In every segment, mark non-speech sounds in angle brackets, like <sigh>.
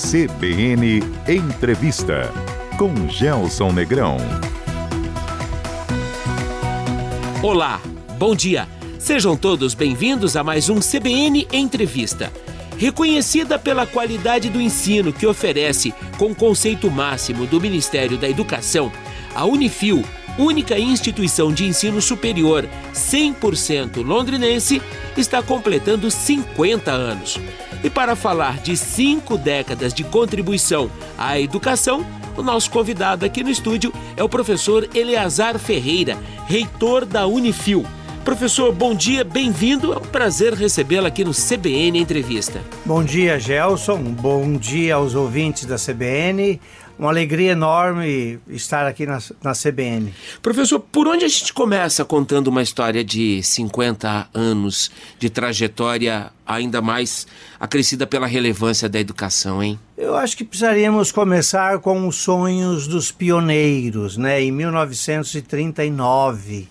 CBN Entrevista com Gelson Negrão. Olá, bom dia. Sejam todos bem-vindos a mais um CBN Entrevista. Reconhecida pela qualidade do ensino que oferece com conceito máximo do Ministério da Educação, a Unifil, única instituição de ensino superior 100% londrinense, está completando 50 anos. E para falar de cinco décadas de contribuição à educação, o nosso convidado aqui no estúdio é o professor Eleazar Ferreira, reitor da Unifil. Professor, bom dia, bem-vindo. É um prazer recebê-lo aqui no CBN Entrevista. Bom dia, Gelson. Bom dia aos ouvintes da CBN. Uma alegria enorme estar aqui na, na CBN. Professor, por onde a gente começa contando uma história de 50 anos de trajetória, ainda mais acrescida pela relevância da educação, hein? Eu acho que precisaríamos começar com os sonhos dos pioneiros, né? Em 1939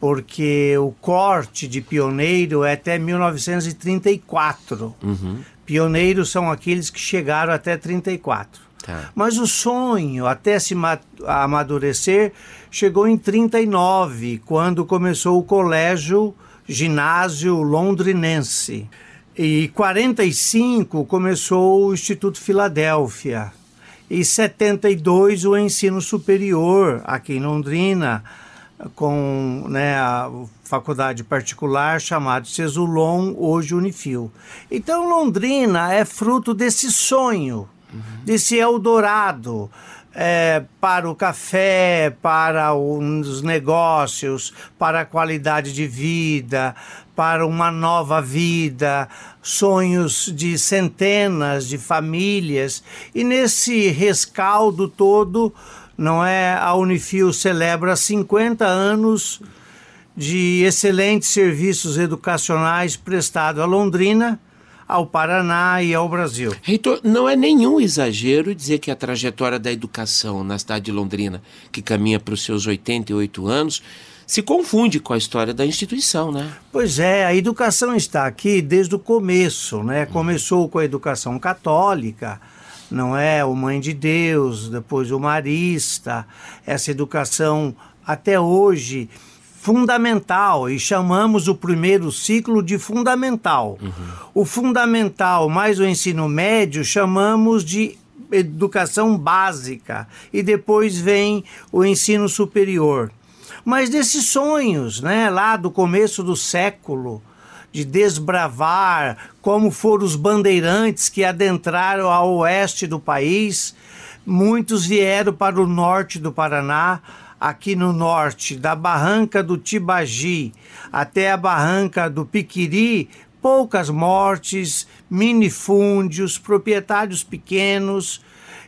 porque o corte de pioneiro é até 1934. Uhum. Pioneiros são aqueles que chegaram até 34. Tá. Mas o sonho, até se amadurecer, chegou em 39, quando começou o colégio ginásio londrinense. E 45 começou o Instituto Filadélfia. E 72 o ensino superior aqui em Londrina com né, a faculdade particular chamada Cesulon, hoje Unifil. Então Londrina é fruto desse sonho, uhum. desse Eldorado. É, para o café, para os negócios, para a qualidade de vida, para uma nova vida, sonhos de centenas de famílias. E nesse rescaldo todo, não é? A Unifil celebra 50 anos de excelentes serviços educacionais prestados a Londrina, ao Paraná e ao Brasil. Reitor, não é nenhum exagero dizer que a trajetória da educação na cidade de Londrina, que caminha para os seus 88 anos, se confunde com a história da instituição, né? Pois é, a educação está aqui desde o começo, né? Começou com a educação católica, não é? O Mãe de Deus, depois o Marista, essa educação até hoje fundamental e chamamos o primeiro ciclo de fundamental. Uhum. O fundamental mais o ensino médio chamamos de educação básica e depois vem o ensino superior. Mas desses sonhos, né, lá do começo do século, de desbravar como foram os bandeirantes que adentraram ao oeste do país. Muitos vieram para o norte do Paraná, aqui no norte, da barranca do Tibagi até a barranca do Piquiri, poucas mortes, minifúndios, proprietários pequenos.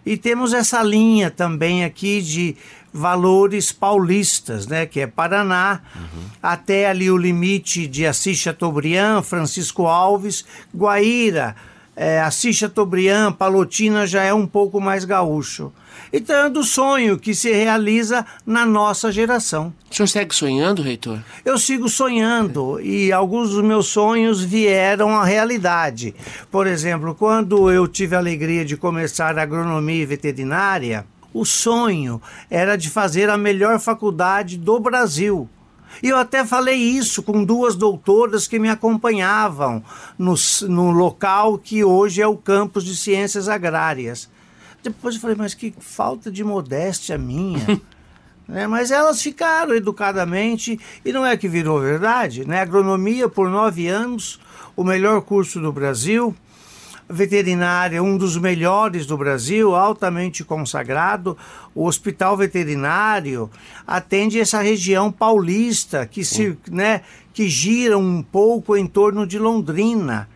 E temos essa linha também aqui de valores paulistas, né, que é Paraná, uhum. até ali o limite de Assis Chateaubriand, Francisco Alves, Guaíra, é, Assis Chateaubriand, Palotina já é um pouco mais gaúcho. É do sonho que se realiza na nossa geração. O senhor segue sonhando, reitor? Eu sigo sonhando e alguns dos meus sonhos vieram à realidade. Por exemplo, quando eu tive a alegria de começar agronomia e veterinária, o sonho era de fazer a melhor faculdade do Brasil. E eu até falei isso com duas doutoras que me acompanhavam no, no local que hoje é o campus de ciências agrárias. Depois eu falei, mas que falta de modéstia minha. <laughs> né? Mas elas ficaram educadamente, e não é que virou verdade. Né? Agronomia por nove anos, o melhor curso do Brasil veterinária, um dos melhores do Brasil, altamente consagrado. O Hospital Veterinário atende essa região paulista que se, né, que gira um pouco em torno de Londrina.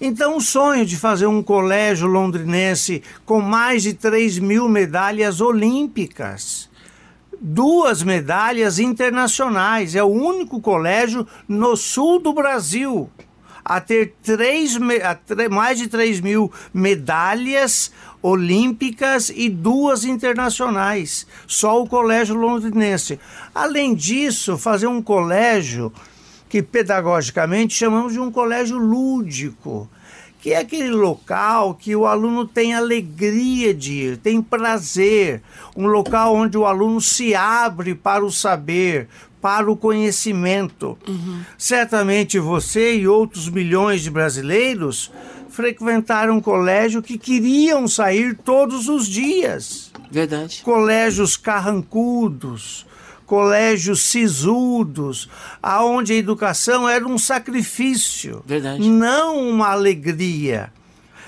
Então, o sonho de fazer um colégio londrinense com mais de 3 mil medalhas olímpicas, duas medalhas internacionais, é o único colégio no sul do Brasil a ter três, a mais de 3 mil medalhas olímpicas e duas internacionais. Só o colégio londrinense. Além disso, fazer um colégio que pedagogicamente chamamos de um colégio lúdico que é aquele local que o aluno tem alegria de ir, tem prazer, um local onde o aluno se abre para o saber, para o conhecimento. Uhum. Certamente você e outros milhões de brasileiros frequentaram um colégio que queriam sair todos os dias. Verdade. Colégios carrancudos, colégios sisudos, aonde a educação era um sacrifício, Verdade. não uma alegria.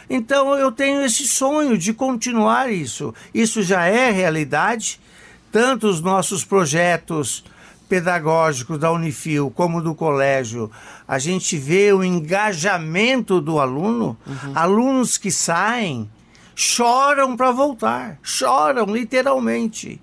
Então eu tenho esse sonho de continuar isso. Isso já é realidade. Tanto os nossos projetos pedagógicos da Unifil como do colégio, a gente vê o engajamento do aluno, uhum. alunos que saem choram para voltar, choram literalmente.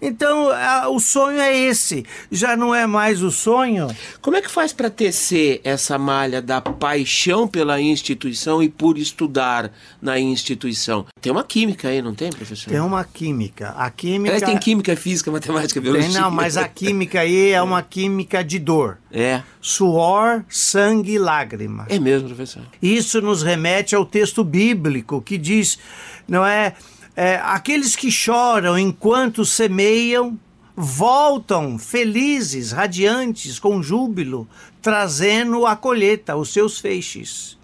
Então, a, o sonho é esse, já não é mais o sonho. Como é que faz para tecer essa malha da paixão pela instituição e por estudar na instituição? Tem uma química aí, não tem, professor? Tem uma química. A química. Aliás, tem química, física, matemática, biologia. Tem, não, mas a <laughs> química aí é uma química de dor. É. Suor, sangue e lágrima. É mesmo, professor. Isso nos remete ao texto bíblico que diz, não é? É, aqueles que choram enquanto semeiam voltam felizes, radiantes, com júbilo, trazendo a colheita, os seus feixes.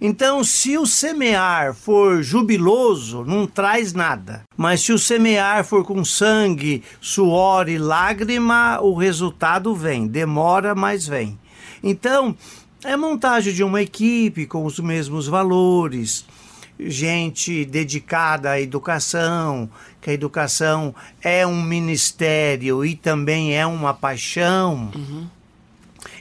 Então, se o semear for jubiloso, não traz nada. Mas se o semear for com sangue, suor e lágrima, o resultado vem. Demora, mas vem. Então, é montagem de uma equipe com os mesmos valores gente dedicada à educação, que a educação é um ministério e também é uma paixão. Uhum.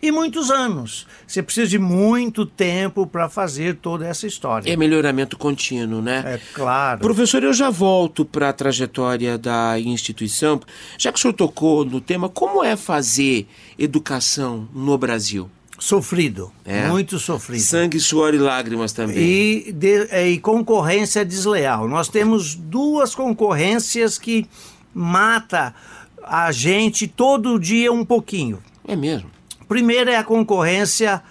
E muitos anos. Você precisa de muito tempo para fazer toda essa história. É melhoramento contínuo, né? É claro. Professor, eu já volto para a trajetória da instituição. Já que o senhor tocou no tema, como é fazer educação no Brasil? Sofrido, é. muito sofrido. Sangue, suor e lágrimas também. E, de, e concorrência desleal. Nós temos duas concorrências que mata a gente todo dia um pouquinho. É mesmo. Primeiro é a concorrência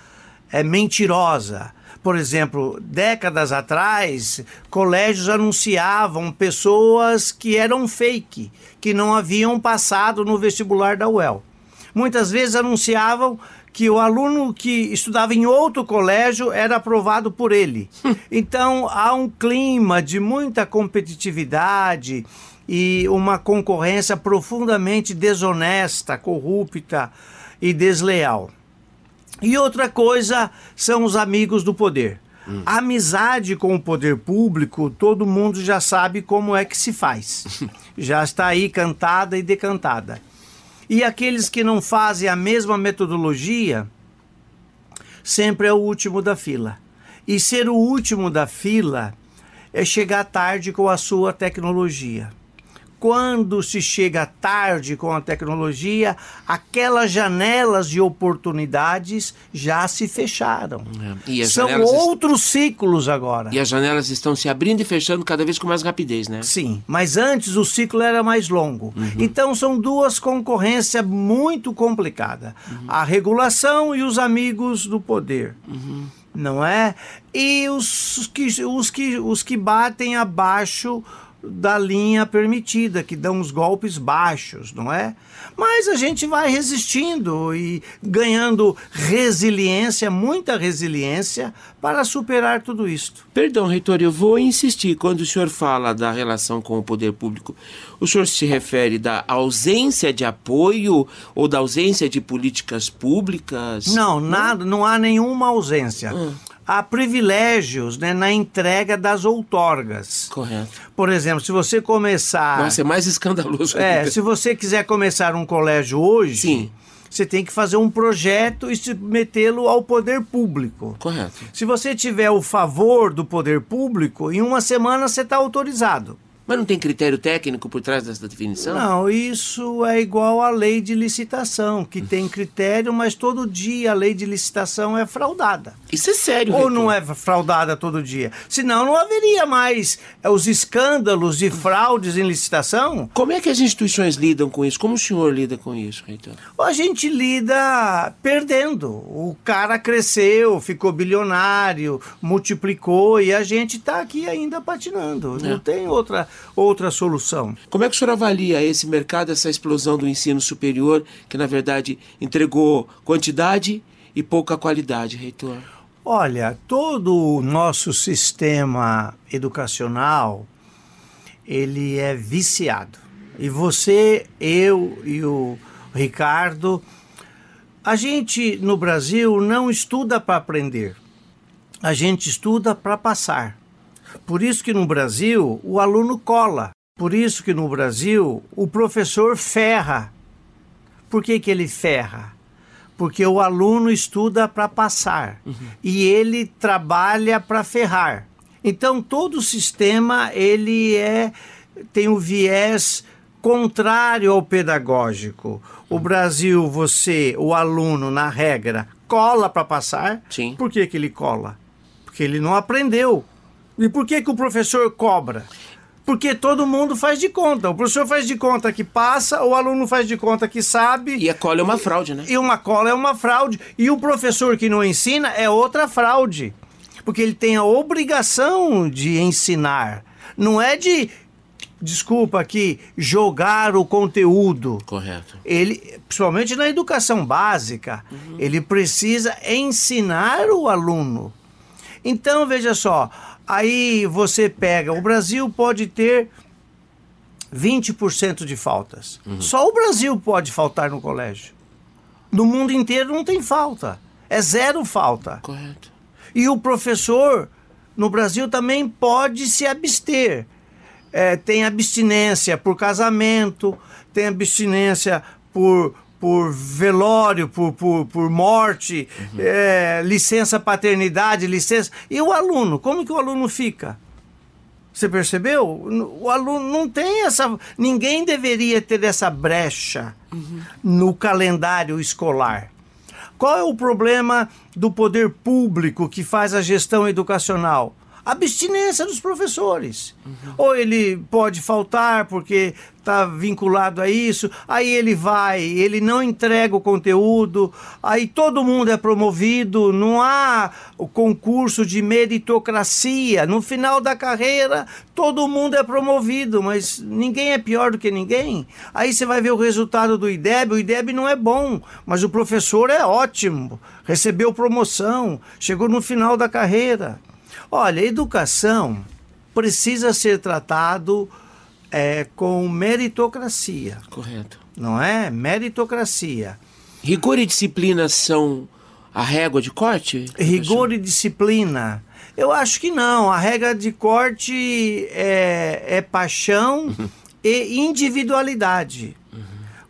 é, mentirosa. Por exemplo, décadas atrás, colégios anunciavam pessoas que eram fake, que não haviam passado no vestibular da UEL. Muitas vezes anunciavam que o aluno que estudava em outro colégio era aprovado por ele. <laughs> Então há um clima de muita competitividade e uma concorrência profundamente desonesta, corrupta e desleal. E outra coisa são os amigos do poder. Hum. Amizade com o poder público, todo mundo já sabe como é que se faz. <laughs> já está aí cantada e decantada. E aqueles que não fazem a mesma metodologia, sempre é o último da fila. E ser o último da fila é chegar tarde com a sua tecnologia quando se chega tarde com a tecnologia, aquelas janelas de oportunidades já se fecharam. É. São outros est... ciclos agora. E as janelas estão se abrindo e fechando cada vez com mais rapidez, né? Sim, mas antes o ciclo era mais longo. Uhum. Então são duas concorrências muito complicadas: uhum. a regulação e os amigos do poder. Uhum. Não é? E os que, os que, os que batem abaixo da linha permitida, que dão os golpes baixos, não é? Mas a gente vai resistindo e ganhando resiliência, muita resiliência, para superar tudo isto. Perdão, reitor, eu vou insistir. Quando o senhor fala da relação com o poder público, o senhor se refere da ausência de apoio ou da ausência de políticas públicas? Não, nada, não há nenhuma ausência. Hum há privilégios né, na entrega das outorgas. Correto. Por exemplo, se você começar. Nossa, é mais escandaloso. É, se você quiser começar um colégio hoje. Sim. Você tem que fazer um projeto e submetê-lo ao poder público. Correto. Se você tiver o favor do poder público, em uma semana você está autorizado. Mas não tem critério técnico por trás dessa definição? Não, isso é igual à lei de licitação, que tem critério, mas todo dia a lei de licitação é fraudada. Isso é sério, Ou não é fraudada todo dia? Senão não haveria mais é, os escândalos de fraudes em licitação. Como é que as instituições lidam com isso? Como o senhor lida com isso, reitor? A gente lida perdendo. O cara cresceu, ficou bilionário, multiplicou e a gente está aqui ainda patinando. É. Não tem outra, outra solução. Como é que o senhor avalia esse mercado, essa explosão do ensino superior, que na verdade entregou quantidade e pouca qualidade, reitor? Olha, todo o nosso sistema educacional, ele é viciado. E você, eu e o Ricardo, a gente no Brasil não estuda para aprender. A gente estuda para passar. Por isso que no Brasil o aluno cola. Por isso que no Brasil o professor ferra. Por que, que ele ferra? Porque o aluno estuda para passar e ele trabalha para ferrar. Então todo o sistema ele é tem o viés contrário ao pedagógico. O Brasil, você, o aluno, na regra, cola para passar. Sim. Por que, que ele cola? Porque ele não aprendeu. E por que, que o professor cobra? Porque todo mundo faz de conta. O professor faz de conta que passa, o aluno faz de conta que sabe. E a cola é uma fraude, né? E uma cola é uma fraude. E o professor que não ensina é outra fraude. Porque ele tem a obrigação de ensinar. Não é de, desculpa aqui, jogar o conteúdo. Correto. Ele, principalmente na educação básica, ele precisa ensinar o aluno. Então, veja só, aí você pega, o Brasil pode ter 20% de faltas. Só o Brasil pode faltar no colégio. No mundo inteiro não tem falta. É zero falta. Correto. E o professor no Brasil também pode se abster. É, tem abstinência por casamento, tem abstinência por, por velório, por, por, por morte, é, licença paternidade, licença. E o aluno, como que o aluno fica? Você percebeu? O aluno não tem essa. Ninguém deveria ter essa brecha no calendário escolar. Qual é o problema do poder público que faz a gestão educacional? Abstinência dos professores. Ou ele pode faltar porque está vinculado a isso, aí ele vai, ele não entrega o conteúdo, aí todo mundo é promovido, não há o concurso de meritocracia. No final da carreira, todo mundo é promovido, mas ninguém é pior do que ninguém. Aí você vai ver o resultado do IDEB, o IDEB não é bom, mas o professor é ótimo, recebeu promoção, chegou no final da carreira. Olha, educação precisa ser tratado é, com meritocracia, Correto. não é? Meritocracia. Rigor e disciplina são a régua de corte? Rigor e disciplina. Eu acho que não. A regra de corte é, é paixão e individualidade.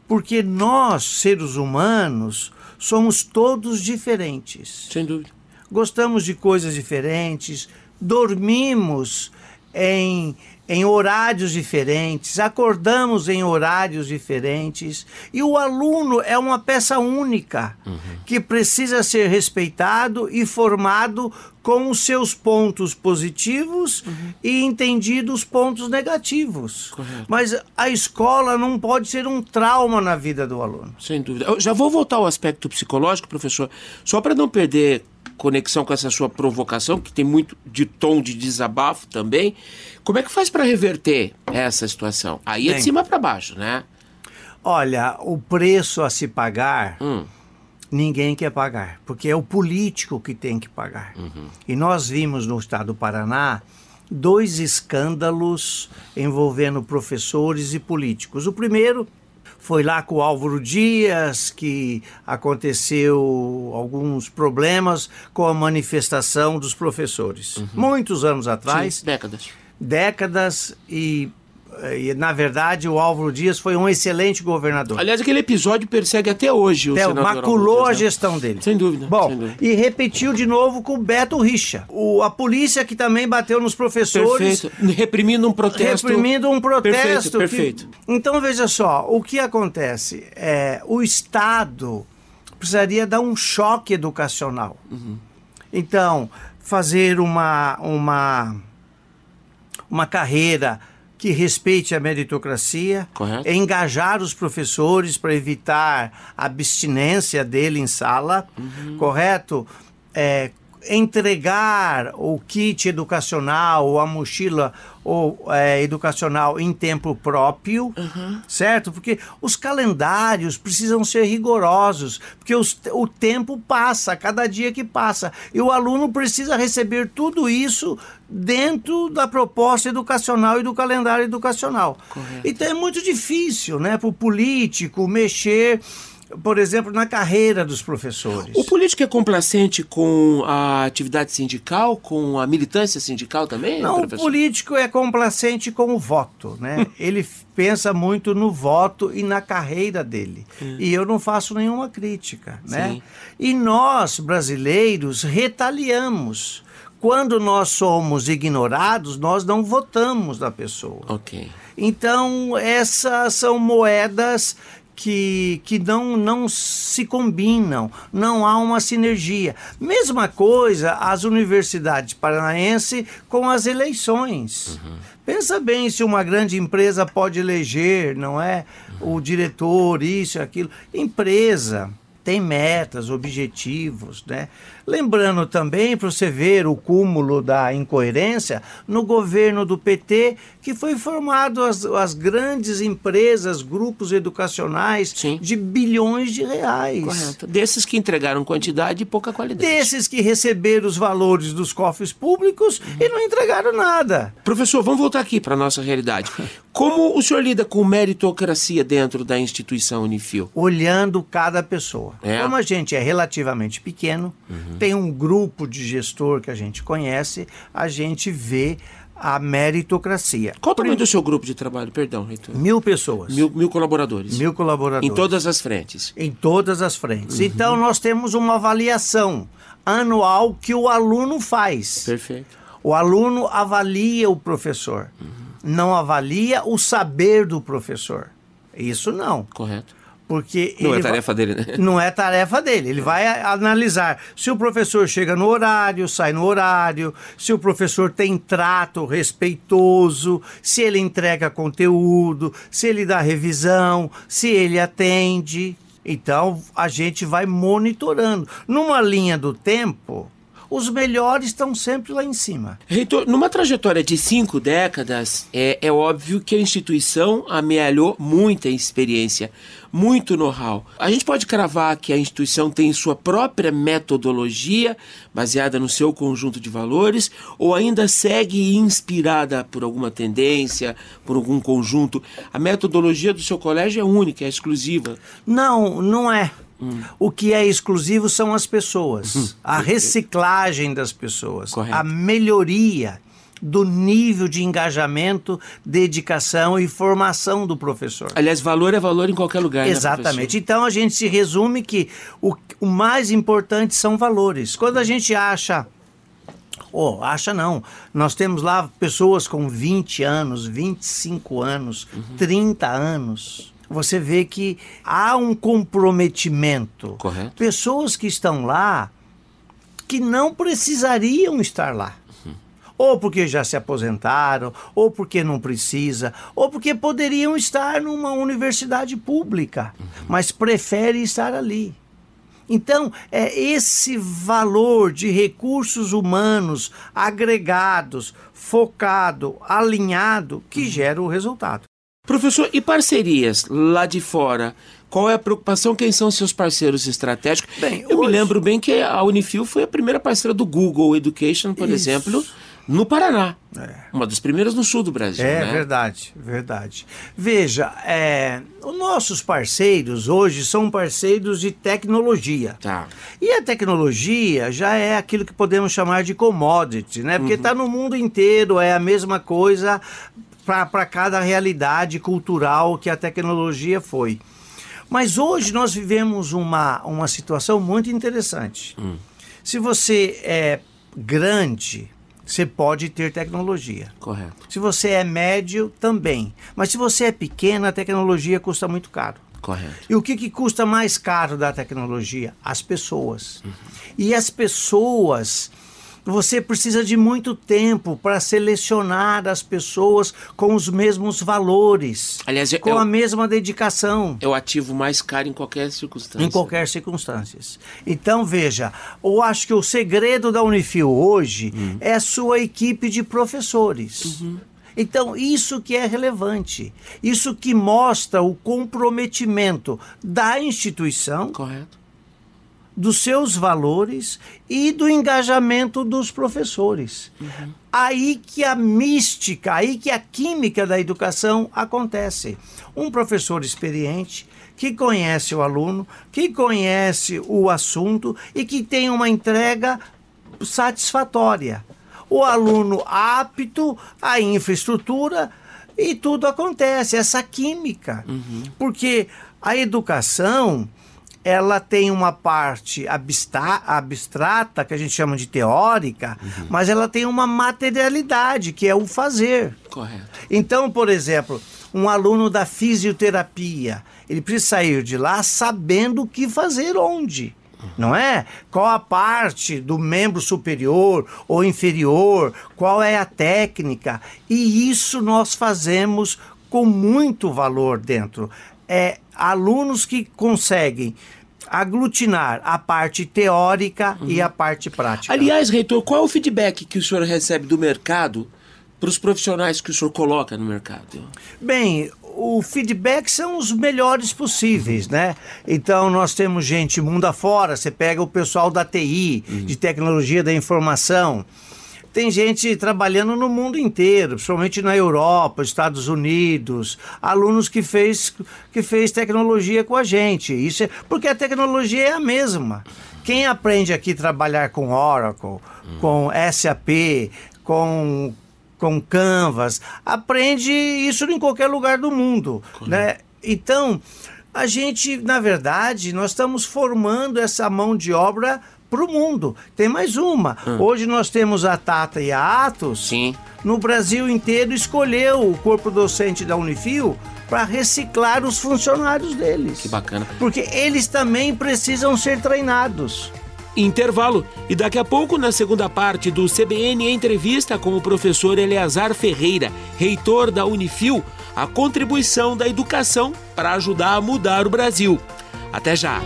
Porque nós, seres humanos, somos todos diferentes. Sem dúvida. Gostamos de coisas diferentes, dormimos em, em horários diferentes, acordamos em horários diferentes. E o aluno é uma peça única que precisa ser respeitado e formado com os seus pontos positivos e entendido os pontos negativos. Correto. Mas a escola não pode ser um trauma na vida do aluno. Sem dúvida. Eu já vou voltar ao aspecto psicológico, professor, só para não perder conexão com essa sua provocação, que tem muito de tom de desabafo também. Como é que faz para reverter essa situação? Aí é de cima para baixo, né? Olha, o preço a se pagar, Hum. ninguém quer pagar, porque é o político que tem que pagar. E nós vimos no estado do Paraná dois escândalos envolvendo professores e políticos. O primeiro foi lá com o Álvaro Dias, que aconteceu alguns problemas com a manifestação dos professores. Muitos anos atrás Sim, décadas. décadas E, na verdade, o Álvaro Dias foi um excelente governador. Aliás, aquele episódio persegue até hoje o Até senador maculou a Dias, né? gestão dele. Sem dúvida, Bom, sem dúvida. e repetiu de novo com o Beto Richa. O, a polícia que também bateu nos professores. Perfeito. Reprimindo um protesto. Reprimindo um protesto. que- Perfeito, perfeito. Então, veja só, o que acontece? É, o Estado precisaria dar um choque educacional. Uhum. Então, fazer uma, uma, uma carreira que respeite a meritocracia, Correto. engajar os professores para evitar a abstinência dele em sala, correto? É, entregar o kit educacional ou a mochila ou, é, educacional em tempo próprio, certo? Porque os calendários precisam ser rigorosos, porque os- o tempo passa, cada dia que passa, e o aluno precisa receber tudo isso dentro da proposta educacional e do calendário educacional. Então é muito difícil, né, para o político mexer, por exemplo, na carreira dos professores. O político é complacente com a atividade sindical, com a militância sindical também, Não, o professor? político é complacente com o voto, né? <laughs> Ele pensa muito no voto e na carreira dele. E eu não faço nenhuma crítica, né? Sim. E nós, brasileiros, retaliamos. Quando nós somos ignorados, nós não votamos na pessoa. Ok. Então, essas são moedas que, que não, não se combinam, não há uma sinergia. Mesma coisa as universidades paranaenses com as eleições. Pensa bem se uma grande empresa pode eleger, não é? O diretor, isso, aquilo. Empresa tem metas, objetivos, né? Lembrando também, para você ver o cúmulo da incoerência, no governo do PT, que foi formado as, as grandes empresas, grupos educacionais Sim. de bilhões de reais. Correto. Desses que entregaram quantidade e pouca qualidade. Desses que receberam os valores dos cofres públicos e não entregaram nada. Professor, vamos voltar aqui para a nossa realidade. Como o senhor lida com meritocracia dentro da instituição Unifil? olhando cada pessoa. É. Como a gente é relativamente pequeno, tem um grupo de gestor que a gente conhece, a gente vê a meritocracia. Qual o tamanho do seu grupo de trabalho? Perdão, reitor. Mil pessoas, Mil, mil colaboradores. mil colaboradores. Em todas as frentes. Em todas as frentes. Então, nós temos uma avaliação anual que o aluno faz. Perfeito. O aluno avalia o professor, não avalia o saber do professor. Isso não, Correto. Porque Não é vai- tarefa dele, né? <laughs> Não é tarefa dele. Ele vai analisar se o professor chega no horário, sai no horário, se o professor tem trato respeitoso, se ele entrega conteúdo, se ele dá revisão, se ele atende. Então a gente vai monitorando. Numa linha do tempo, os melhores estão sempre lá em cima. Reitor, numa trajetória de cinco décadas, é, é óbvio que a instituição amealhou muita experiência, muito know-how. A gente pode cravar que a instituição tem sua própria metodologia, baseada no seu conjunto de valores, ou ainda segue inspirada por alguma tendência, por algum conjunto? A metodologia do seu colégio é única, é exclusiva. Não, não é. Hum. O que é exclusivo são as pessoas, a reciclagem das pessoas, Correto. a melhoria do nível de engajamento, dedicação e formação do professor. Aliás, valor é valor em qualquer lugar. né, Exatamente. Então a gente se resume que o, o mais importante são valores. Quando a gente acha Oh, acha não. Nós temos lá pessoas com 20 anos, 25 anos, 30 anos. Você vê que há um comprometimento. Correto. Pessoas que estão lá que não precisariam estar lá. Ou porque já se aposentaram, ou porque não precisa, ou porque poderiam estar numa universidade pública, mas preferem estar ali. Então, é esse valor de recursos humanos agregados, focado, alinhado, que gera o resultado. Professor, e parcerias lá de fora? Qual é a preocupação? Quem são seus parceiros estratégicos? Bem, Eu me hoje- lembro bem que a Unifil foi a primeira parceira do Google Education, por Isso. exemplo, no Paraná. Uma das primeiras no sul do Brasil. É né? verdade, verdade. Veja, é, os nossos parceiros hoje são parceiros de tecnologia. Tá. E a tecnologia já é aquilo que podemos chamar de commodity, né? Porque está no mundo inteiro, é a mesma coisa para cada realidade cultural que a tecnologia foi. Mas hoje nós vivemos uma, uma situação muito interessante. Hum. Se você é grande, você pode ter tecnologia. Correto. Se você é médio, também. Mas se você é pequeno, a tecnologia custa muito caro. Correto. E o que, que custa mais caro da tecnologia? As pessoas. Uhum. E as pessoas você precisa de muito tempo para selecionar as pessoas com os mesmos valores, Aliás, com eu, a mesma dedicação. É o ativo mais caro em qualquer circunstância. Em qualquer circunstância. Então, veja, eu acho que o segredo da Unifil hoje uhum. é a sua equipe de professores. Uhum. Então, isso que é relevante, isso que mostra o comprometimento da instituição Correto dos seus valores e do engajamento dos professores. Uhum. Aí que a mística, aí que a química da educação acontece. Um professor experiente que conhece o aluno, que conhece o assunto e que tem uma entrega satisfatória. O aluno apto à infraestrutura e tudo acontece, essa química. Uhum. Porque a educação ela tem uma parte abstrata, que a gente chama de teórica, uhum. mas ela tem uma materialidade, que é o fazer. Correto. Então, por exemplo, um aluno da fisioterapia, ele precisa sair de lá sabendo o que fazer onde. Não é? Qual a parte do membro superior ou inferior, qual é a técnica. E isso nós fazemos com muito valor dentro. É, alunos que conseguem aglutinar a parte teórica uhum. e a parte prática. Aliás, reitor, qual é o feedback que o senhor recebe do mercado para os profissionais que o senhor coloca no mercado? Bem, o feedback são os melhores possíveis, uhum. né? Então nós temos gente mundo afora, você pega o pessoal da TI, uhum. de tecnologia da informação, tem gente trabalhando no mundo inteiro, principalmente na Europa, Estados Unidos, alunos que fez, que fez tecnologia com a gente. Isso é, porque a tecnologia é a mesma. Quem aprende aqui a trabalhar com Oracle, hum. com SAP, com, com Canvas, aprende isso em qualquer lugar do mundo. Né? Então, a gente, na verdade, nós estamos formando essa mão de obra para o mundo. Tem mais uma. Hum. Hoje nós temos a Tata e a Atos. Sim. No Brasil inteiro escolheu o corpo docente da Unifil para reciclar os funcionários deles. Que bacana. Porque eles também precisam ser treinados. Intervalo. E daqui a pouco, na segunda parte do CBN Entrevista com o professor Eleazar Ferreira, reitor da Unifil, a contribuição da educação para ajudar a mudar o Brasil. Até já!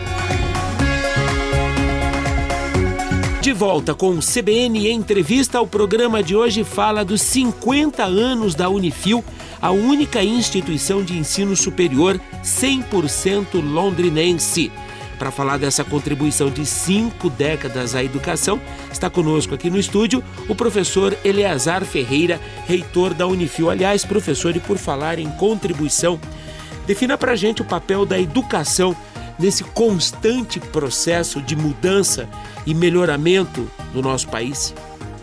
De volta com o CBN Entrevista, o programa de hoje fala dos 50 anos da Unifil, a única instituição de ensino superior 100% londrinense. Para falar dessa contribuição de cinco décadas à educação, está conosco aqui no estúdio o professor Eleazar Ferreira, reitor da Unifil. Aliás, professor, e por falar em contribuição, defina para gente o papel da educação nesse constante processo de mudança e melhoramento do nosso país?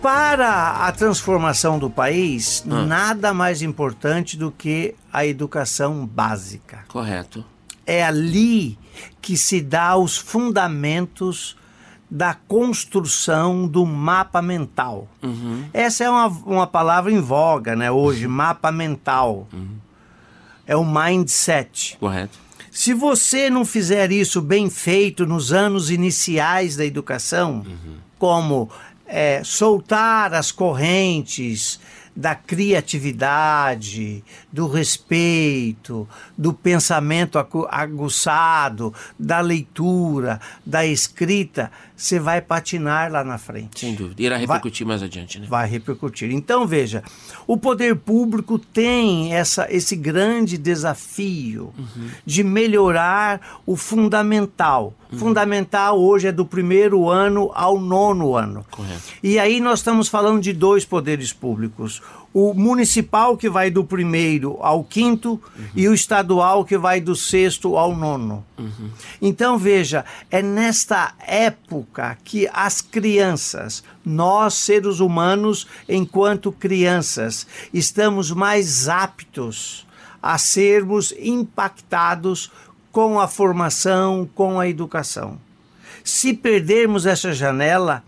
Para a transformação do país, ah. nada mais importante do que a educação básica. Correto. É ali que se dá os fundamentos da construção do mapa mental. Uhum. Essa é uma, uma palavra em voga, né? Hoje, uhum. mapa mental. Uhum. É o mindset. Correto. Se você não fizer isso bem feito nos anos iniciais da educação, uhum. como é, soltar as correntes da criatividade, do respeito, do pensamento aguçado, da leitura, da escrita, você vai patinar lá na frente. Sem dúvida. Irá repercutir vai, mais adiante, né? Vai repercutir. Então, veja, o poder público tem essa, esse grande desafio uhum. de melhorar o fundamental. Uhum. Fundamental hoje é do primeiro ano ao nono ano. Correto. E aí nós estamos falando de dois poderes públicos. O municipal que vai do primeiro ao quinto uhum. e o estadual que vai do sexto ao nono. Uhum. Então veja, é nesta época que as crianças, nós seres humanos, enquanto crianças, estamos mais aptos a sermos impactados com a formação, com a educação. Se perdermos essa janela,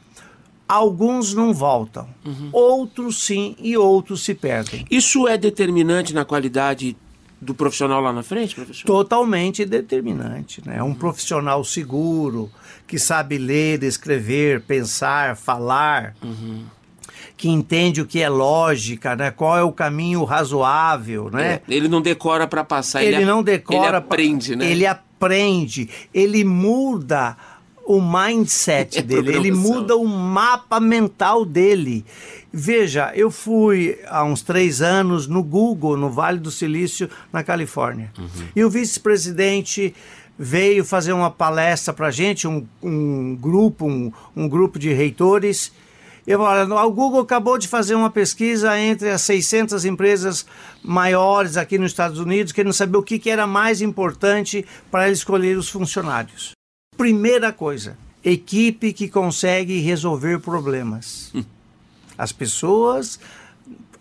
alguns não voltam, uhum. outros sim e outros se perdem. Isso é determinante na qualidade do profissional lá na frente, professor? Totalmente determinante. Né? Um uhum. profissional seguro, que sabe ler, escrever, pensar, falar. Uhum que entende o que é lógica, né? Qual é o caminho razoável, né? É, ele não decora para passar, ele, ele não decora, ele aprende, né? Ele aprende, ele muda o mindset <laughs> dele, ele muda o mapa mental dele. Veja, eu fui há uns três anos no Google, no Vale do Silício, na Califórnia. Uhum. E o vice-presidente veio fazer uma palestra para gente, um, um grupo, um, um, grupo de reitores. Eu falei, o Google acabou de fazer uma pesquisa entre as 600 empresas maiores aqui nos Estados Unidos, querendo saber o que, que era mais importante para escolher os funcionários. Primeira coisa, equipe que consegue resolver problemas. Hum. As pessoas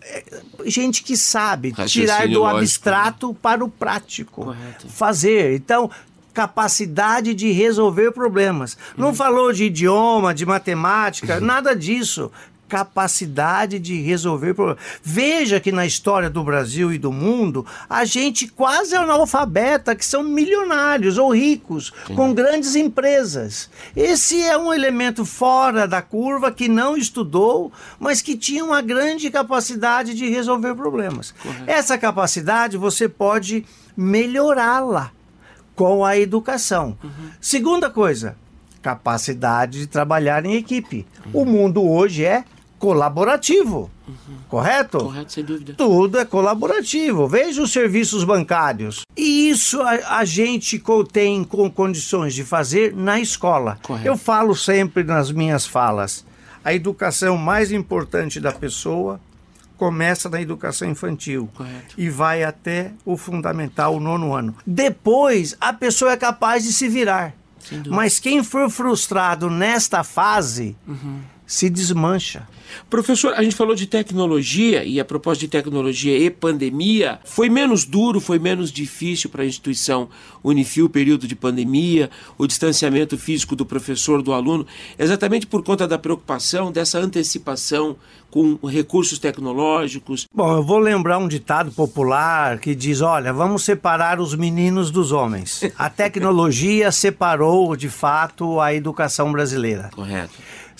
é, gente que sabe tirar do lógico, abstrato né? para o prático. Correto. Fazer. Então, capacidade de resolver problemas. Não uhum. falou de idioma, de matemática, <laughs> nada disso capacidade de resolver problemas. Veja que na história do Brasil e do mundo, a gente quase é analfabeta, que são milionários ou ricos, Sim. com grandes empresas. Esse é um elemento fora da curva que não estudou, mas que tinha uma grande capacidade de resolver problemas. Correto. Essa capacidade você pode melhorá-la com a educação. Uhum. Segunda coisa, capacidade de trabalhar em equipe. Uhum. O mundo hoje é colaborativo. Uhum. Correto? Correto, sem dúvida. Tudo é colaborativo. Veja os serviços bancários. E isso a, a gente tem com condições de fazer na escola. Correto. Eu falo sempre nas minhas falas. A educação mais importante da pessoa começa na educação infantil Correto. e vai até o fundamental, o nono ano. Depois, a pessoa é capaz de se virar. Mas quem for frustrado nesta fase uhum. se desmancha. Professor, a gente falou de tecnologia e a propósito de tecnologia e pandemia, foi menos duro, foi menos difícil para a instituição Unifil o período de pandemia, o distanciamento físico do professor do aluno, exatamente por conta da preocupação dessa antecipação com recursos tecnológicos. Bom, eu vou lembrar um ditado popular que diz: olha, vamos separar os meninos dos homens. <laughs> A tecnologia separou de fato a educação brasileira. Correto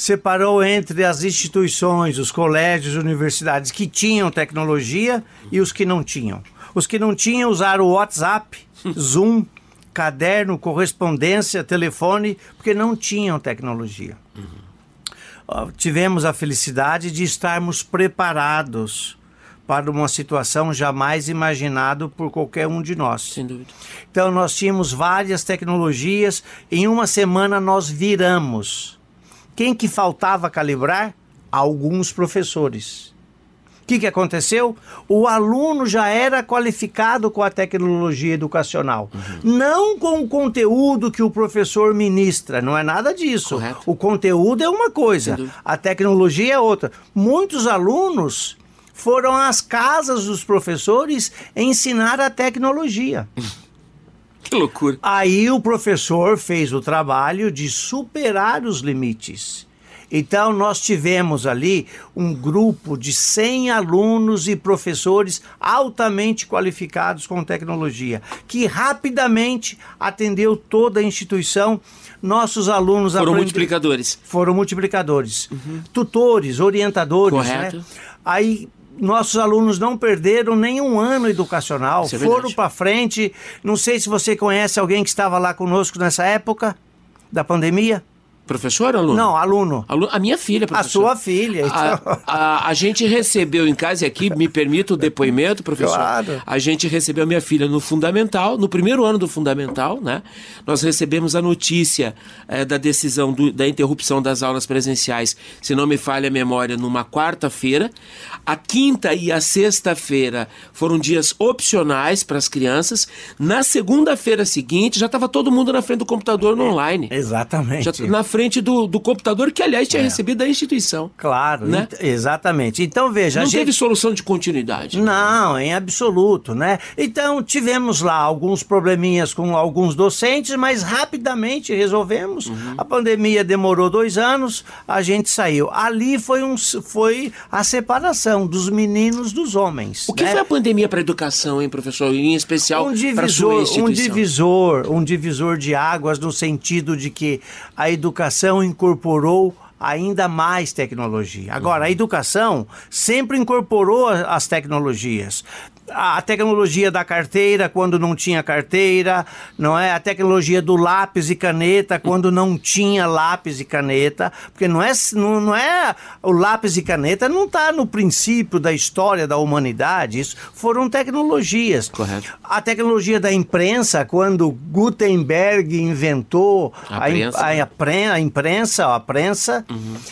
separou entre as instituições, os colégios, universidades que tinham tecnologia e os que não tinham. Os que não tinham usaram o WhatsApp, <laughs> Zoom, caderno, correspondência, telefone, porque não tinham tecnologia. Uhum. Tivemos a felicidade de estarmos preparados para uma situação jamais imaginada por qualquer um de nós. Sem dúvida. Então nós tínhamos várias tecnologias, em uma semana nós viramos quem que faltava calibrar? Alguns professores. O que, que aconteceu? O aluno já era qualificado com a tecnologia educacional. Uhum. Não com o conteúdo que o professor ministra, não é nada disso. Correto. O conteúdo é uma coisa, a tecnologia é outra. Muitos alunos foram às casas dos professores ensinar a tecnologia. <laughs> Que loucura. Aí o professor fez o trabalho de superar os limites. Então, nós tivemos ali um grupo de 100 alunos e professores altamente qualificados com tecnologia, que rapidamente atendeu toda a instituição. Nossos alunos foram multiplicadores. Foram multiplicadores. Uhum. Tutores, orientadores. Né? Correto. Né? Aí nossos alunos não perderam nenhum ano educacional, é foram para frente. Não sei se você conhece alguém que estava lá conosco nessa época da pandemia. Professor, aluno? Não, aluno. Alu- A minha filha, A professor. sua filha. A, Então... a- a gente recebeu em casa, e aqui me permita o depoimento, professor. Claro. A gente recebeu minha filha no Fundamental, no primeiro ano do Fundamental, né? Nós recebemos a notícia eh, da decisão do- da interrupção das aulas presenciais, se não me falha a memória, numa quarta-feira. A quinta e a sexta-feira foram dias opcionais para as crianças. Na segunda-feira seguinte, já estava todo mundo na frente do computador no online. Exatamente. Já na frente do, do computador, que aliás tinha recebido da instituição. Claro, Né? ent- exatamente. Então, veja, a Não gente... teve solução de continuidade. Não, em absoluto, né? Então, tivemos lá alguns probleminhas com alguns docentes, mas rapidamente resolvemos. Uhum. A pandemia demorou dois anos, a gente saiu. Ali foi, um, foi a separação dos meninos dos homens. O que né? foi a pandemia para a educação, hein, professor? Em especial um para a sua divisor, instituição. um divisor, um divisor de águas no sentido de que a educação incorporou ainda mais tecnologia. Agora, a educação sempre incorporou as tecnologias. A a tecnologia da carteira quando não tinha carteira, não é? A tecnologia do lápis e caneta quando não tinha lápis e caneta, porque não é não, não é o lápis e caneta não está no princípio da história da humanidade. Isso foram tecnologias. Correto. A tecnologia da imprensa, quando Gutenberg inventou A im- prensa, a, né? a imprensa, a prensa,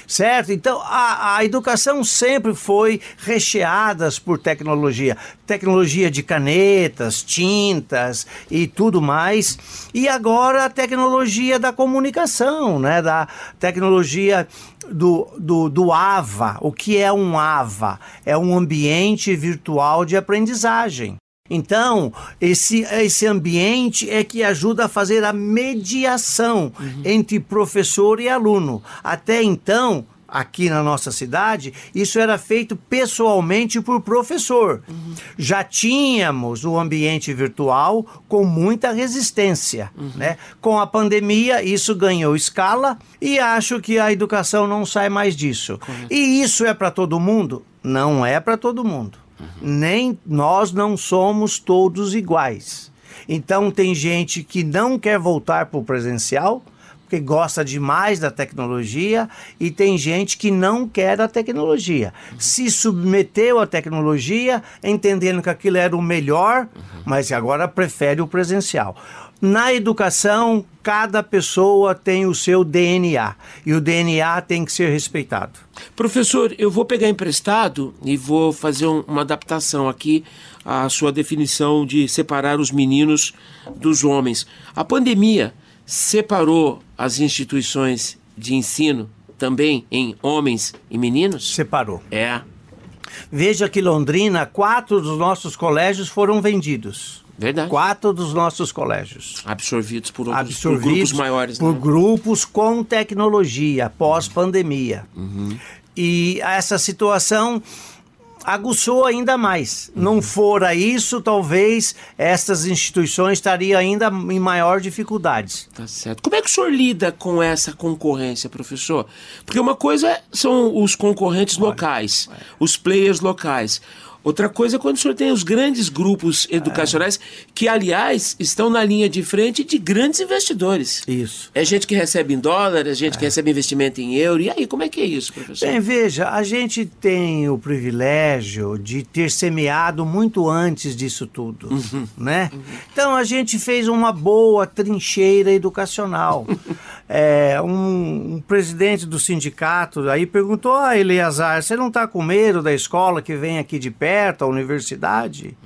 certo? Então, a, a educação sempre foi recheada por tecnologia. Tecnologia de canetas, tintas e tudo mais. E agora a tecnologia da comunicação, né? Da tecnologia do, do, do AVA. O que é um AVA? É um ambiente virtual de aprendizagem. Então, esse, esse ambiente é que ajuda a fazer a mediação entre professor e aluno. Até então, aqui na nossa cidade, isso era feito pessoalmente por professor. Já tínhamos o ambiente virtual com muita resistência. Né? Com a pandemia, isso ganhou escala e acho que a educação não sai mais disso. E isso é para todo mundo? Não é para todo mundo. Nem nós não somos todos iguais. Então tem gente que não quer voltar para o presencial porque gosta demais da tecnologia e tem gente que não quer a tecnologia. Se submeteu à tecnologia, entendendo que aquilo era o melhor, mas agora prefere o presencial. Na educação, cada pessoa tem o seu DNA e o DNA tem que ser respeitado. Professor, eu vou pegar emprestado e vou fazer um- uma adaptação aqui à sua definição de separar os meninos dos homens. A pandemia separou as instituições de ensino também em homens e meninos? Separou. É, Veja que Londrina, quatro dos nossos colégios foram vendidos. verdade. Quatro dos nossos colégios. Absorvidos por, outros, por absorvidos grupos maiores. por né? grupos com tecnologia pós-pandemia. E essa situação aguçou ainda mais. Não fora isso, talvez essas instituições estariam ainda em maior dificuldades. Tá certo. Como é que o senhor lida com essa concorrência, professor? Porque uma coisa são os concorrentes locais, os players locais. Outra coisa é quando o senhor tem os grandes grupos educacionais, que, aliás, estão na linha de frente de grandes investidores. Isso. É gente que recebe em dólar, é gente que recebe investimento em euro. E aí, como é que é isso, professor? Bem, veja, a gente tem o privilégio de ter semeado muito antes disso tudo, né? Então a gente fez uma boa trincheira educacional. <laughs> É, um, um presidente do sindicato aí perguntou: Ah, Eleazar, você não está com medo da escola que vem aqui de perto, a universidade?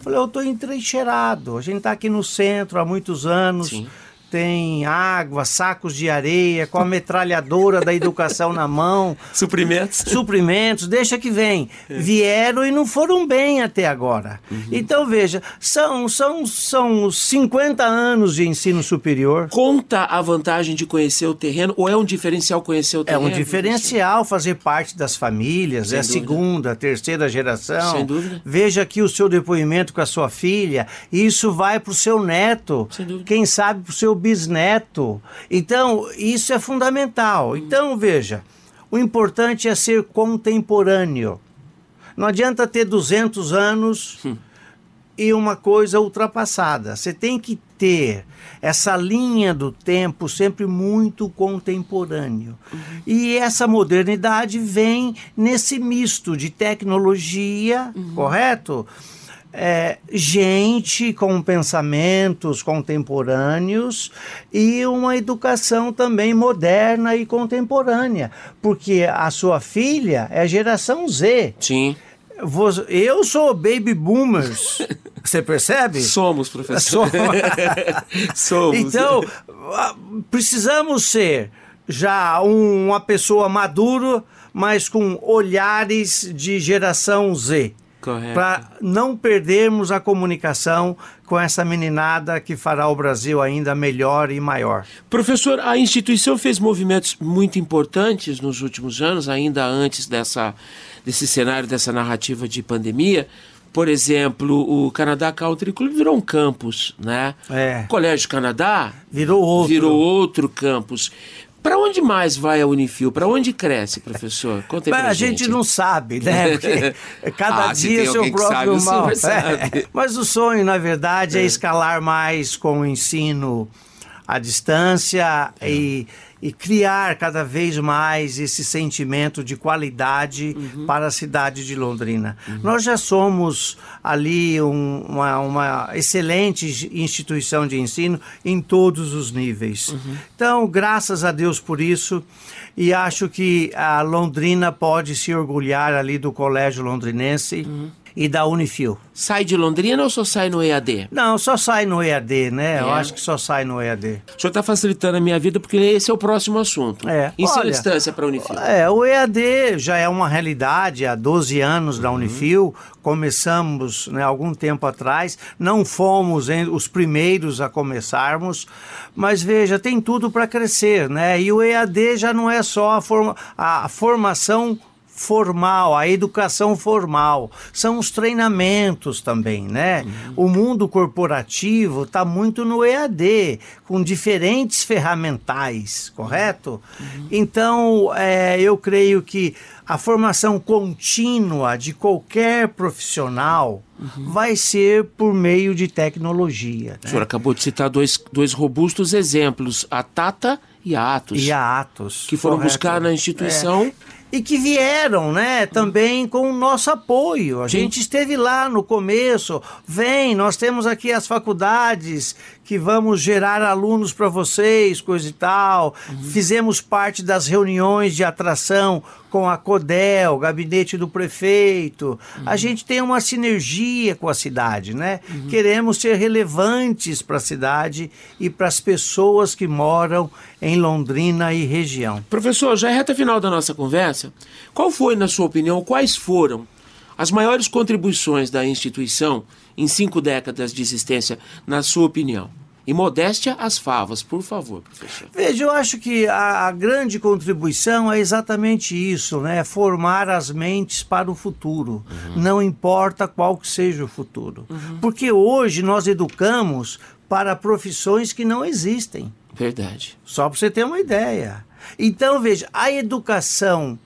Falei, eu estou entrincheirado. A gente está aqui no centro há muitos anos. Sim. Tem água, sacos de areia, com a metralhadora da educação na mão <laughs> Suprimentos? suprimentos, deixa que vem. Vieram e não foram bem até agora. Então, veja, são, são, são 50 anos de ensino superior. Conta a vantagem de conhecer o terreno ou é um diferencial conhecer o É terreno? um diferencial fazer parte das famílias, Sem é a dúvida. segunda, terceira geração. Sem dúvida. Veja aqui o seu depoimento com a sua filha, isso vai para o seu neto, Sem dúvida. quem sabe para o seu bisneto. Então, isso é fundamental. Então, veja, o importante é ser contemporâneo. Não adianta ter 200 anos e uma coisa ultrapassada. Você tem que ter essa linha do tempo sempre muito contemporâneo. Uhum. E essa modernidade vem nesse misto de tecnologia, uhum. correto? É, gente com pensamentos contemporâneos e uma educação também moderna e contemporânea, porque a sua filha é geração Z. Sim. Eu sou baby boomers. <laughs> Você percebe? Somos, professor. Somos. <laughs> Então, ah, precisamos ser já uma pessoa madura, mas com olhares de geração Z. Para não perdermos a comunicação com essa meninada que fará o Brasil ainda melhor e maior. Professor, a instituição fez movimentos muito importantes nos últimos anos, ainda antes dessa, desse cenário, dessa narrativa de pandemia. Por exemplo, o Canadá Country Club virou um campus, né? É. O Colégio Canadá virou outro. Virou outro campus. Para onde mais vai a Unifil? Para onde cresce, professor? Conta aí a gente. gente não sabe, né? <laughs> Porque cada ah, dia é seu próprio mal. <laughs> É. Mas o sonho, na verdade, é, é escalar mais com o ensino à distância é. e e criar cada vez mais esse sentimento de qualidade uhum. para a cidade de Londrina. Uhum. Nós já somos ali um, uma, uma, excelente instituição de ensino em todos os níveis. Uhum. Então, graças a Deus por isso, e acho que a Londrina pode se orgulhar ali do Colégio Londrinense uhum e da Unifil. Sai de Londrina ou só sai no EAD? Não, só sai no EAD, né? É. Eu acho que só sai no EAD. O senhor está facilitando a minha vida porque esse é o próximo assunto. É. Ensino Olha, distância para a Unifil. É, o EAD já é uma realidade há 12 anos da uhum. Unifil. Começamos né, algum tempo atrás, não fomos os primeiros a começarmos, mas veja, tem tudo para crescer, né? E o EAD já não é só a, forma, a formação formal, a educação formal, são os treinamentos também, né? Uhum. O mundo corporativo está muito no EAD, com diferentes ferramentais, correto? Uhum. Então, é, eu creio que a formação contínua de qualquer profissional uhum. vai ser por meio de tecnologia. Né? O senhor acabou de citar dois, dois robustos exemplos, a Tata e a Atos. E a Atos. Que foram correto. buscar na instituição. É e que vieram, né, também com o nosso apoio. A Sim. gente esteve lá no começo, vem, nós temos aqui as faculdades que vamos gerar alunos para vocês, coisa e tal. Uhum. Fizemos parte das reuniões de atração com a CODEL, gabinete do prefeito. Uhum. A gente tem uma sinergia com a cidade, né? Uhum. Queremos ser relevantes para a cidade e para as pessoas que moram em Londrina e região. Professor, já é reta final da nossa conversa. Qual foi, na sua opinião, quais foram as maiores contribuições da instituição em cinco décadas de existência, na sua opinião? E modéstia às favas, por favor, professor. Veja, eu acho que a, a, grande contribuição é exatamente isso, né? Formar as mentes para o futuro. Uhum. Não importa qual que seja o futuro. Uhum. Porque hoje nós educamos para profissões que não existem. Verdade. Só para você ter uma ideia. Então, veja, a educação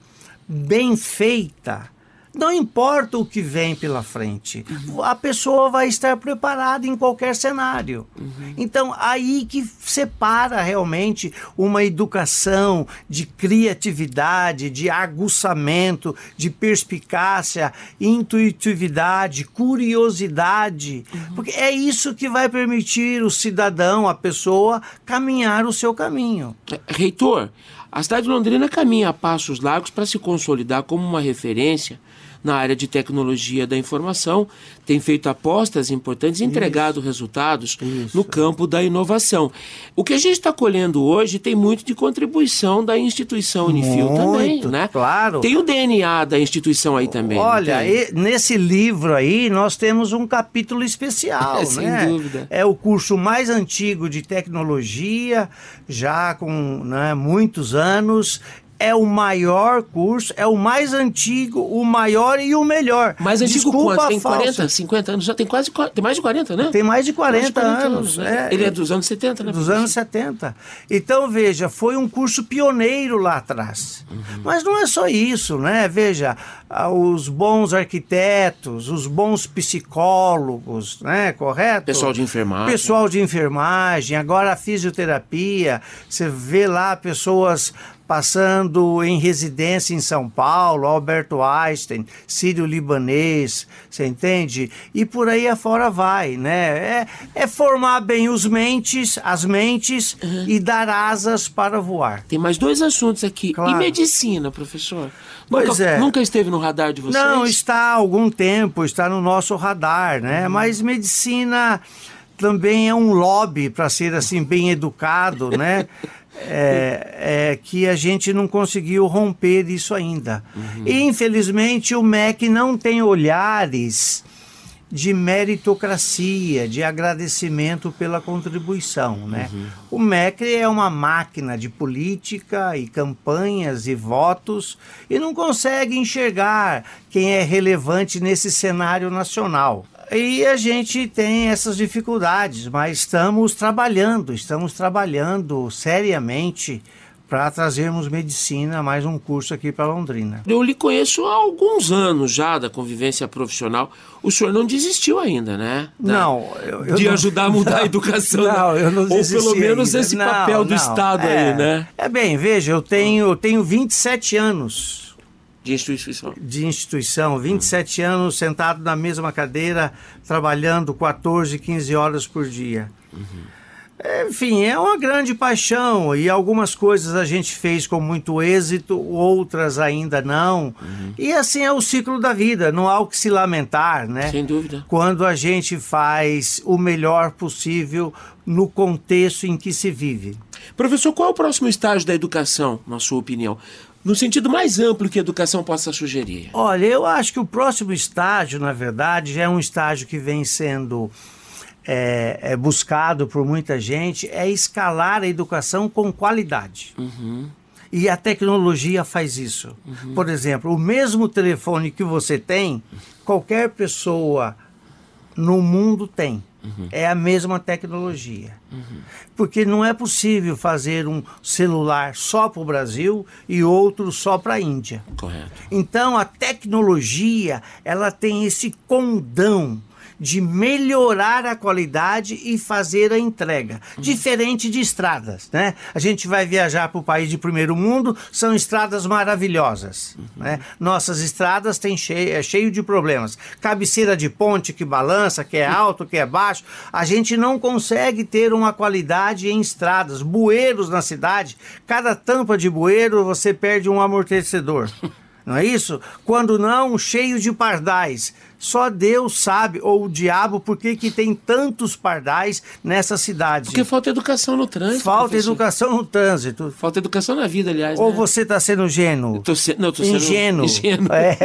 bem feita não importa o que vem pela frente, uhum. a pessoa vai estar preparada em qualquer cenário. Uhum. Então, aí que separa realmente uma educação de criatividade, de aguçamento, de perspicácia, intuitividade, curiosidade, uhum. porque é isso que vai permitir o cidadão, a pessoa, caminhar o seu caminho. Reitor, a cidade de Londrina caminha a passos largos para se consolidar como uma referência na área de tecnologia da informação, tem feito apostas importantes e entregado Isso. resultados Isso. no campo da inovação. O que a gente está colhendo hoje tem muito de contribuição da instituição Unifil muito, também, né? Claro. Tem o DNA da instituição aí também. Olha, nesse livro aí nós temos um capítulo especial, é, <laughs> Sem né? dúvida. É o curso mais antigo de tecnologia, já com né, muitos anos é o maior curso, é o mais antigo, o maior e o melhor. Mais antigo Desculpa quanto? Tem falsa. 40, 50 anos? Já tem quase qua- tem mais de 40, né? Tem mais de 40, Mais de 40 anos. né? Ele é dos anos 70, né? Dos anos 70. Então, veja, foi um curso pioneiro lá atrás. Uhum. Mas não é só isso, né? Veja, os bons arquitetos, os bons psicólogos, né? Correto? Pessoal de enfermagem. Pessoal de enfermagem, agora a fisioterapia. Você vê lá pessoas passando em residência em São Paulo, Alberto Einstein, sírio-libanês, você entende? E por aí afora vai, né? É, é formar bem os mentes, as mentes Uhum. e dar asas para voar. Tem mais dois assuntos aqui. Claro. E medicina, professor? Pois nunca, é. nunca esteve no radar de vocês? Não, está há algum tempo, está no nosso radar, né? Mas medicina também é um lobby para ser assim bem educado, né? <laughs> É, é que a gente não conseguiu romper isso ainda. E, infelizmente o MEC não tem olhares de meritocracia, de agradecimento pela contribuição, né? O MEC é uma máquina de política e campanhas e votos e não consegue enxergar quem é relevante nesse cenário nacional. E a gente tem essas dificuldades, mas estamos trabalhando, estamos trabalhando seriamente para trazermos medicina, mais um curso aqui para Londrina. Eu lhe conheço há alguns anos já da convivência profissional. O senhor não desistiu ainda, né? Da- Não, eu- eu de não- ajudar a mudar a <laughs> educação. Não, eu não Ou pelo desisti menos ainda. esse Não, papel do não. Estado é, aí, né? É bem, veja, eu tenho, eu tenho 27 anos De instituição. de instituição, 27 anos sentado na mesma cadeira, trabalhando 14, 15 horas por dia. Enfim, é uma grande paixão e algumas coisas a gente fez com muito êxito, outras ainda não. E assim é o ciclo da vida, não há o que se lamentar, né? Sem dúvida. Quando a gente faz o melhor possível no contexto em que se vive. Professor, qual é o próximo estágio da educação, na sua opinião? No sentido mais amplo que a educação possa sugerir. Olha, eu acho que o próximo estágio, na verdade, já é um estágio que vem sendo é, é, buscado por muita gente, é escalar a educação com qualidade. E a tecnologia faz isso. Por exemplo, o mesmo telefone que você tem, qualquer pessoa no mundo tem. É a mesma tecnologia. Porque não é possível fazer um celular só para o Brasil e outro só para a Índia. Correto. Então a tecnologia ela tem esse condão de melhorar a qualidade e fazer a entrega, diferente de estradas, né? A gente vai viajar para o país de primeiro mundo, são estradas maravilhosas, né? Nossas estradas têm cheio, é cheio de problemas, cabeceira de ponte que balança, que é alto, que é baixo, a gente não consegue ter uma qualidade em estradas, bueiros na cidade, cada tampa de bueiro você perde um amortecedor. <laughs> Não é isso? Quando não, cheio de pardais. Só Deus sabe, ou o diabo, por que que tem tantos pardais nessa cidade. Porque falta educação no trânsito. Falta professor. educação no trânsito. Falta educação na vida, aliás. Ou né? você está sendo gênuo? Eu se... Não, eu tô sendo Ingênuo. ingênuo. É.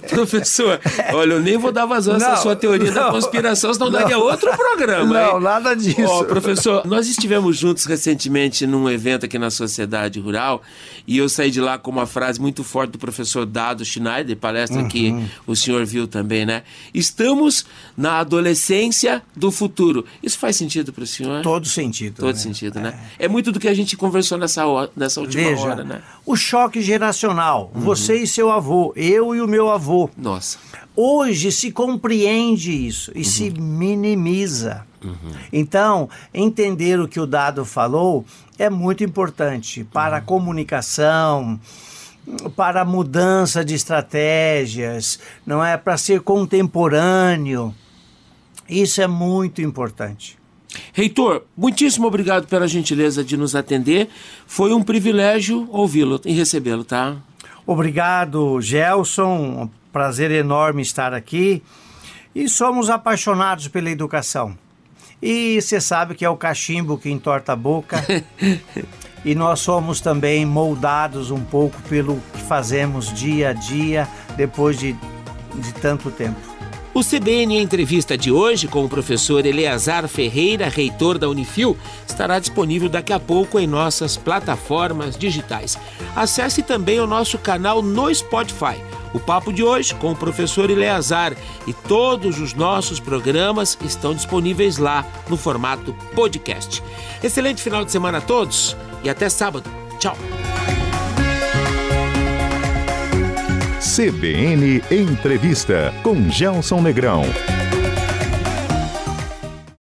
<laughs> Professor, olha, eu nem vou dar vazão a essa sua teoria da não, conspiração, senão não. daria outro programa. Não, hein? nada disso. Ó, professor, nós estivemos juntos recentemente num evento aqui na Sociedade Rural e eu saí de lá com uma frase muito forte do professor Dado Schneider, palestra que Uhum. o senhor viu também, né? Estamos na adolescência do futuro. Isso faz sentido para o senhor? Todo sentido. Todo né? sentido, né? É muito do que a gente conversou nessa, hora, nessa última Veja, hora, né? o choque geracional. Uhum. Você e seu avô, eu e o meu avô. Nossa. Hoje se compreende isso e se minimiza. Então, entender o que o dado falou é muito importante para a comunicação, para a mudança de estratégias, não é para ser contemporâneo. Isso é muito importante. Reitor, muitíssimo obrigado pela gentileza de nos atender. Foi um privilégio ouvi-lo e recebê-lo, tá? Obrigado, Gelson. Um prazer enorme estar aqui. E somos apaixonados pela educação. E você sabe que é o cachimbo que entorta a boca. <laughs> e nós somos também moldados um pouco pelo que fazemos dia a dia depois de, de tanto tempo. O CBN Entrevista de hoje com o professor Eleazar Ferreira, reitor da Unifil, estará disponível daqui a pouco em nossas plataformas digitais. Acesse também o nosso canal no Spotify. O papo de hoje com o professor Eleazar e todos os nossos programas estão disponíveis lá no formato podcast. Excelente final de semana a todos e até sábado. Tchau. CBN Entrevista com Gelson Negrão.